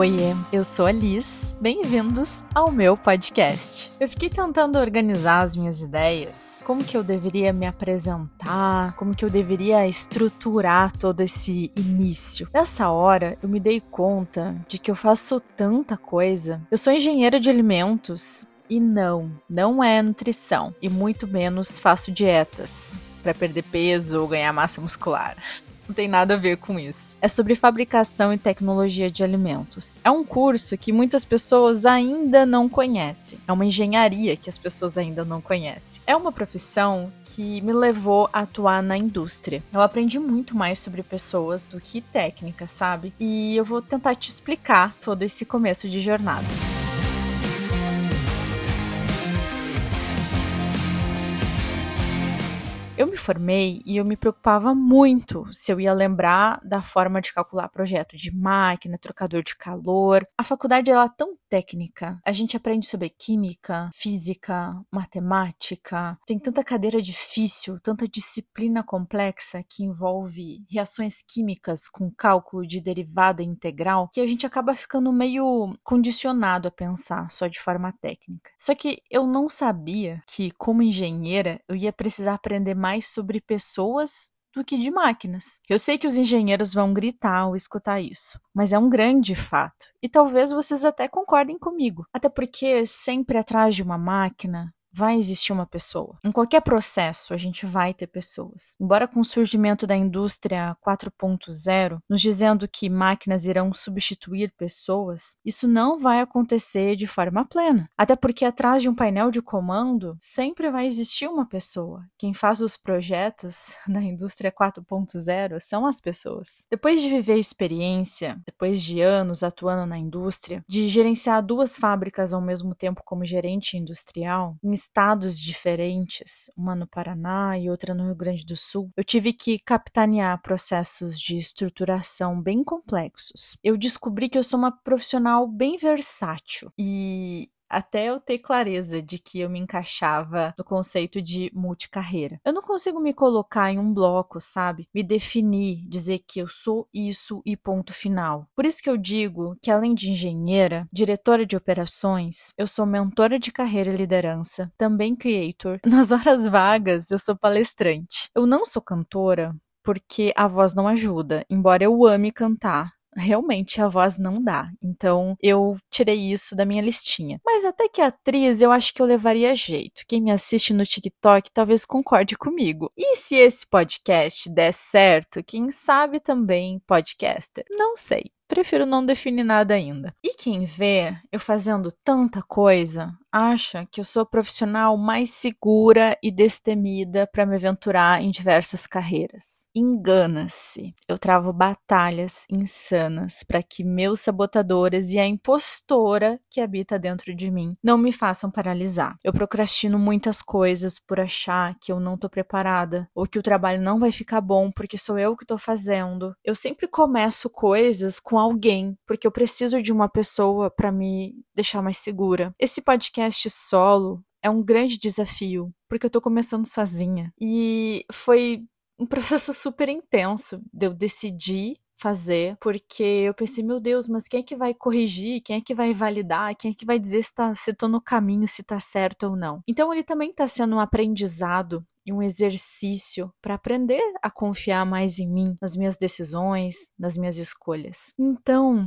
Oiê, eu sou a Liz. Bem-vindos ao meu podcast. Eu fiquei tentando organizar as minhas ideias, como que eu deveria me apresentar, como que eu deveria estruturar todo esse início. Nessa hora, eu me dei conta de que eu faço tanta coisa. Eu sou engenheira de alimentos e não, não é nutrição e muito menos faço dietas para perder peso ou ganhar massa muscular não tem nada a ver com isso. É sobre fabricação e tecnologia de alimentos. É um curso que muitas pessoas ainda não conhecem. É uma engenharia que as pessoas ainda não conhecem. É uma profissão que me levou a atuar na indústria. Eu aprendi muito mais sobre pessoas do que técnica, sabe? E eu vou tentar te explicar todo esse começo de jornada. Formei e eu me preocupava muito se eu ia lembrar da forma de calcular projeto de máquina, trocador de calor. A faculdade era tão técnica. A gente aprende sobre química, física, matemática. Tem tanta cadeira difícil, tanta disciplina complexa que envolve reações químicas com cálculo de derivada integral que a gente acaba ficando meio condicionado a pensar só de forma técnica. Só que eu não sabia que, como engenheira, eu ia precisar aprender mais sobre pessoas do que de máquinas. Eu sei que os engenheiros vão gritar ao escutar isso, mas é um grande fato. E talvez vocês até concordem comigo. Até porque sempre atrás de uma máquina vai existir uma pessoa. Em qualquer processo, a gente vai ter pessoas. Embora com o surgimento da indústria 4.0, nos dizendo que máquinas irão substituir pessoas, isso não vai acontecer de forma plena. Até porque atrás de um painel de comando sempre vai existir uma pessoa. Quem faz os projetos da indústria 4.0 são as pessoas. Depois de viver experiência, depois de anos atuando na indústria, de gerenciar duas fábricas ao mesmo tempo como gerente industrial, em estados diferentes, uma no Paraná e outra no Rio Grande do Sul, eu tive que capitanear processos de estruturação bem complexos. Eu descobri que eu sou uma profissional bem versátil e até eu ter clareza de que eu me encaixava no conceito de multicarreira. Eu não consigo me colocar em um bloco, sabe? Me definir, dizer que eu sou isso e ponto final. Por isso que eu digo que além de engenheira, diretora de operações, eu sou mentora de carreira e liderança, também creator. Nas horas vagas, eu sou palestrante. Eu não sou cantora porque a voz não ajuda, embora eu ame cantar realmente a voz não dá. Então eu tirei isso da minha listinha. Mas até que atriz eu acho que eu levaria jeito. Quem me assiste no TikTok talvez concorde comigo. E se esse podcast der certo, quem sabe também podcaster? Não sei prefiro não definir nada ainda. E quem vê eu fazendo tanta coisa acha que eu sou a profissional mais segura e destemida para me aventurar em diversas carreiras. Engana-se. Eu travo batalhas insanas para que meus sabotadores e a impostora que habita dentro de mim não me façam paralisar. Eu procrastino muitas coisas por achar que eu não estou preparada ou que o trabalho não vai ficar bom porque sou eu que estou fazendo. Eu sempre começo coisas com alguém, porque eu preciso de uma pessoa para me deixar mais segura. Esse podcast solo é um grande desafio, porque eu tô começando sozinha. E foi um processo super intenso de eu decidir fazer, porque eu pensei, meu Deus, mas quem é que vai corrigir? Quem é que vai validar? Quem é que vai dizer se, tá, se tô no caminho, se tá certo ou não? Então ele também tá sendo um aprendizado e um exercício para aprender a confiar mais em mim, nas minhas decisões, nas minhas escolhas. Então,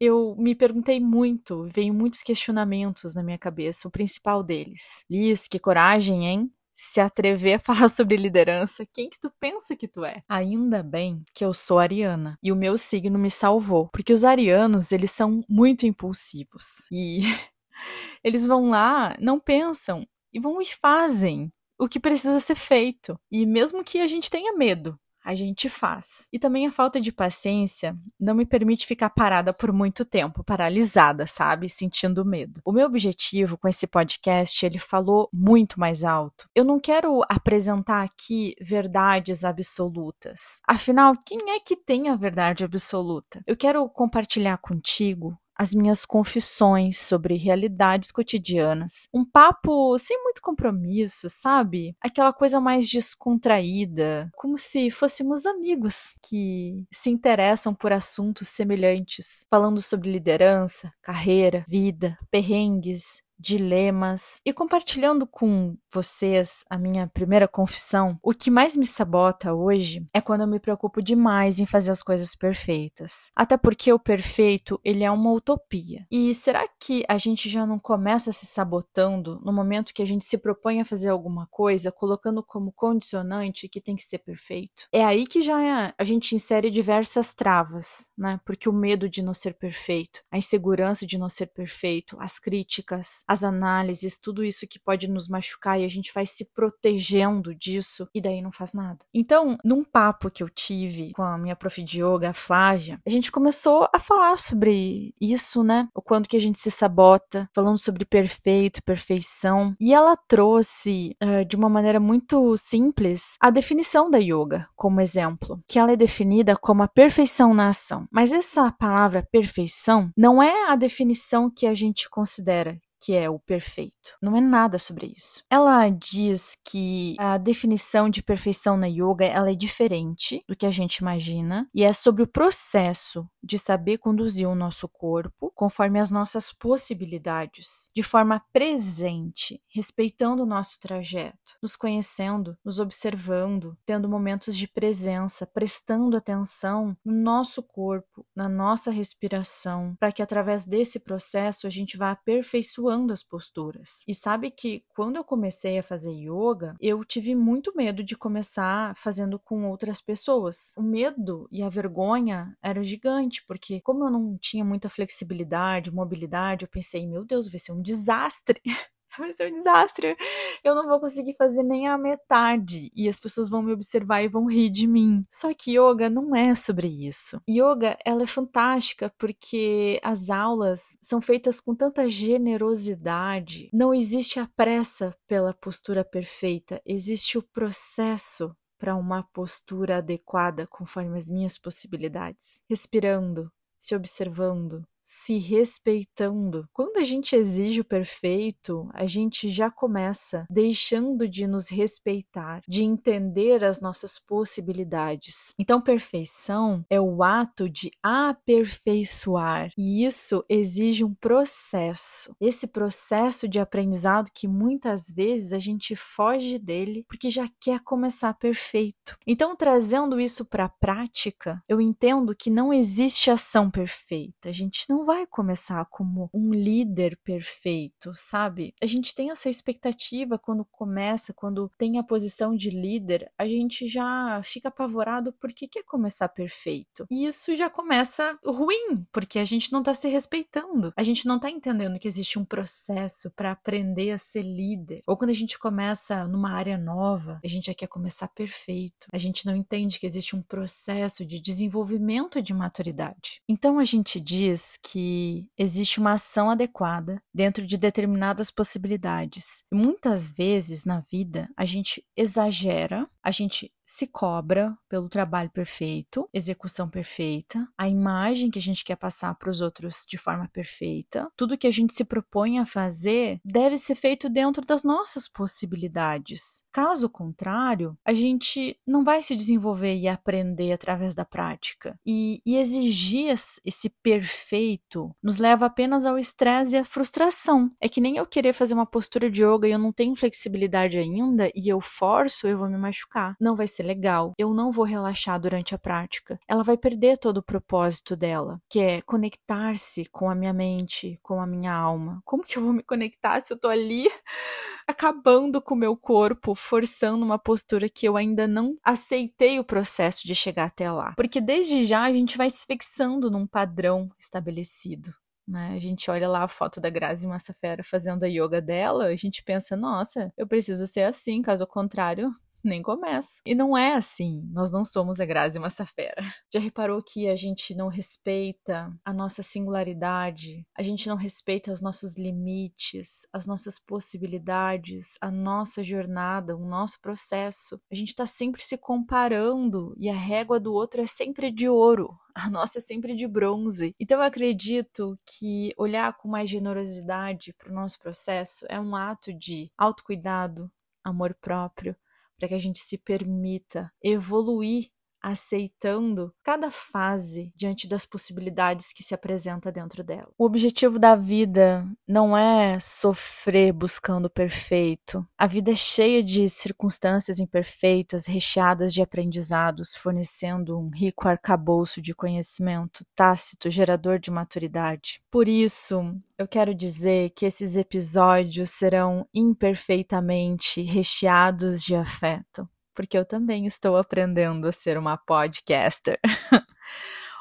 eu me perguntei muito, veio muitos questionamentos na minha cabeça, o principal deles. Liz, que coragem, hein? se atrever a falar sobre liderança, quem que tu pensa que tu é? Ainda bem que eu sou ariana e o meu signo me salvou, porque os arianos, eles são muito impulsivos e eles vão lá, não pensam e vão e fazem o que precisa ser feito. E mesmo que a gente tenha medo, a gente faz. E também a falta de paciência não me permite ficar parada por muito tempo, paralisada, sabe? Sentindo medo. O meu objetivo com esse podcast, ele falou muito mais alto. Eu não quero apresentar aqui verdades absolutas. Afinal, quem é que tem a verdade absoluta? Eu quero compartilhar contigo as minhas confissões sobre realidades cotidianas. Um papo sem muito compromisso, sabe? Aquela coisa mais descontraída, como se fôssemos amigos que se interessam por assuntos semelhantes, falando sobre liderança, carreira, vida, perrengues, dilemas e compartilhando com vocês a minha primeira confissão. O que mais me sabota hoje é quando eu me preocupo demais em fazer as coisas perfeitas. Até porque o perfeito, ele é uma utopia. E será que a gente já não começa se sabotando no momento que a gente se propõe a fazer alguma coisa, colocando como condicionante que tem que ser perfeito? É aí que já é, a gente insere diversas travas, né? Porque o medo de não ser perfeito, a insegurança de não ser perfeito, as críticas, as análises, tudo isso que pode nos machucar e a gente vai se protegendo disso e daí não faz nada. Então, num papo que eu tive com a minha prof de yoga, a Flávia, a gente começou a falar sobre isso, né? O quanto que a gente se sabota, falando sobre perfeito, perfeição. E ela trouxe uh, de uma maneira muito simples a definição da yoga como exemplo, que ela é definida como a perfeição na ação. Mas essa palavra perfeição não é a definição que a gente considera que é o perfeito. Não é nada sobre isso. Ela diz que a definição de perfeição na yoga ela é diferente do que a gente imagina e é sobre o processo de saber conduzir o nosso corpo conforme as nossas possibilidades, de forma presente, respeitando o nosso trajeto, nos conhecendo, nos observando, tendo momentos de presença, prestando atenção no nosso corpo, na nossa respiração, para que através desse processo a gente vá aperfeiçoando as posturas. E sabe que quando eu comecei a fazer yoga, eu tive muito medo de começar fazendo com outras pessoas. O medo e a vergonha era gigante, porque como eu não tinha muita flexibilidade, mobilidade, eu pensei, meu Deus, vai ser um desastre. vai ser um desastre. Eu não vou conseguir fazer nem a metade e as pessoas vão me observar e vão rir de mim. Só que yoga não é sobre isso. Yoga, ela é fantástica porque as aulas são feitas com tanta generosidade. Não existe a pressa pela postura perfeita, existe o processo para uma postura adequada conforme as minhas possibilidades. Respirando, se observando, se respeitando. Quando a gente exige o perfeito, a gente já começa deixando de nos respeitar, de entender as nossas possibilidades. Então, perfeição é o ato de aperfeiçoar, e isso exige um processo. Esse processo de aprendizado que muitas vezes a gente foge dele porque já quer começar perfeito. Então, trazendo isso para a prática, eu entendo que não existe ação perfeita. A gente não não vai começar como um líder perfeito, sabe? A gente tem essa expectativa quando começa, quando tem a posição de líder, a gente já fica apavorado porque quer começar perfeito. E isso já começa ruim, porque a gente não tá se respeitando. A gente não tá entendendo que existe um processo para aprender a ser líder. Ou quando a gente começa numa área nova, a gente já quer começar perfeito. A gente não entende que existe um processo de desenvolvimento de maturidade. Então a gente diz que existe uma ação adequada dentro de determinadas possibilidades. Muitas vezes na vida a gente exagera, a gente se cobra pelo trabalho perfeito, execução perfeita, a imagem que a gente quer passar para os outros de forma perfeita. Tudo que a gente se propõe a fazer deve ser feito dentro das nossas possibilidades. Caso contrário, a gente não vai se desenvolver e aprender através da prática. E, e exigir esse perfeito nos leva apenas ao estresse e à frustração. É que nem eu querer fazer uma postura de yoga e eu não tenho flexibilidade ainda e eu forço, eu vou me machucar. Não vai ser legal, eu não vou relaxar durante a prática. Ela vai perder todo o propósito dela, que é conectar-se com a minha mente, com a minha alma. Como que eu vou me conectar se eu tô ali acabando com o meu corpo, forçando uma postura que eu ainda não aceitei o processo de chegar até lá? Porque desde já a gente vai se fixando num padrão estabelecido. Né? A gente olha lá a foto da Grazi Massafera fazendo a yoga dela, a gente pensa, nossa, eu preciso ser assim, caso contrário, nem começo. E não é assim. Nós não somos a Grazi Massafera. Já reparou que a gente não respeita a nossa singularidade, a gente não respeita os nossos limites, as nossas possibilidades, a nossa jornada, o nosso processo. A gente está sempre se comparando e a régua do outro é sempre de ouro a nossa é sempre de bronze. Então eu acredito que olhar com mais generosidade para o nosso processo é um ato de autocuidado, amor próprio, para que a gente se permita evoluir aceitando cada fase diante das possibilidades que se apresenta dentro dela. O objetivo da vida não é sofrer buscando o perfeito. A vida é cheia de circunstâncias imperfeitas, recheadas de aprendizados, fornecendo um rico arcabouço de conhecimento tácito, gerador de maturidade. Por isso, eu quero dizer que esses episódios serão imperfeitamente recheados de afeto porque eu também estou aprendendo a ser uma podcaster.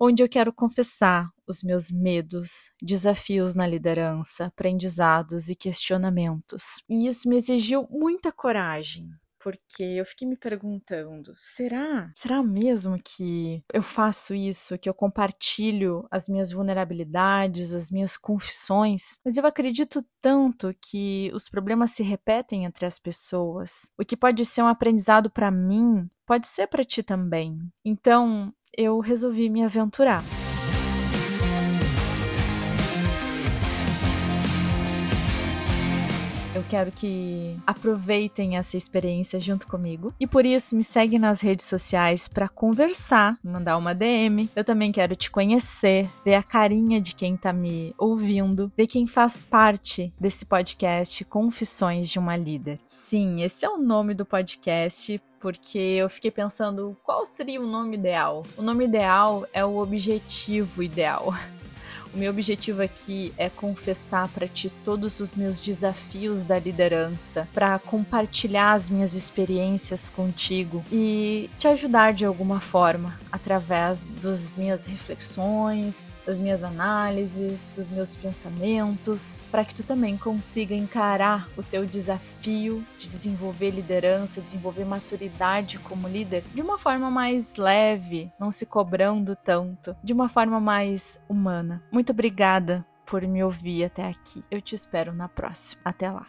onde eu quero confessar os meus medos, desafios na liderança, aprendizados e questionamentos. E isso me exigiu muita coragem, porque eu fiquei me perguntando: será? Será mesmo que eu faço isso, que eu compartilho as minhas vulnerabilidades, as minhas confissões? Mas eu acredito tanto que os problemas se repetem entre as pessoas. O que pode ser um aprendizado para mim, pode ser para ti também. Então, eu resolvi me aventurar. Quero que aproveitem essa experiência junto comigo. E por isso me segue nas redes sociais para conversar, mandar uma DM. Eu também quero te conhecer, ver a carinha de quem tá me ouvindo, ver quem faz parte desse podcast Confissões de uma Líder. Sim, esse é o nome do podcast porque eu fiquei pensando qual seria o nome ideal. O nome ideal é o objetivo ideal. O meu objetivo aqui é confessar para ti todos os meus desafios da liderança, para compartilhar as minhas experiências contigo e te ajudar de alguma forma através das minhas reflexões, das minhas análises, dos meus pensamentos, para que tu também consiga encarar o teu desafio de desenvolver liderança, desenvolver maturidade como líder de uma forma mais leve, não se cobrando tanto, de uma forma mais humana. Muito obrigada por me ouvir até aqui. Eu te espero na próxima. Até lá.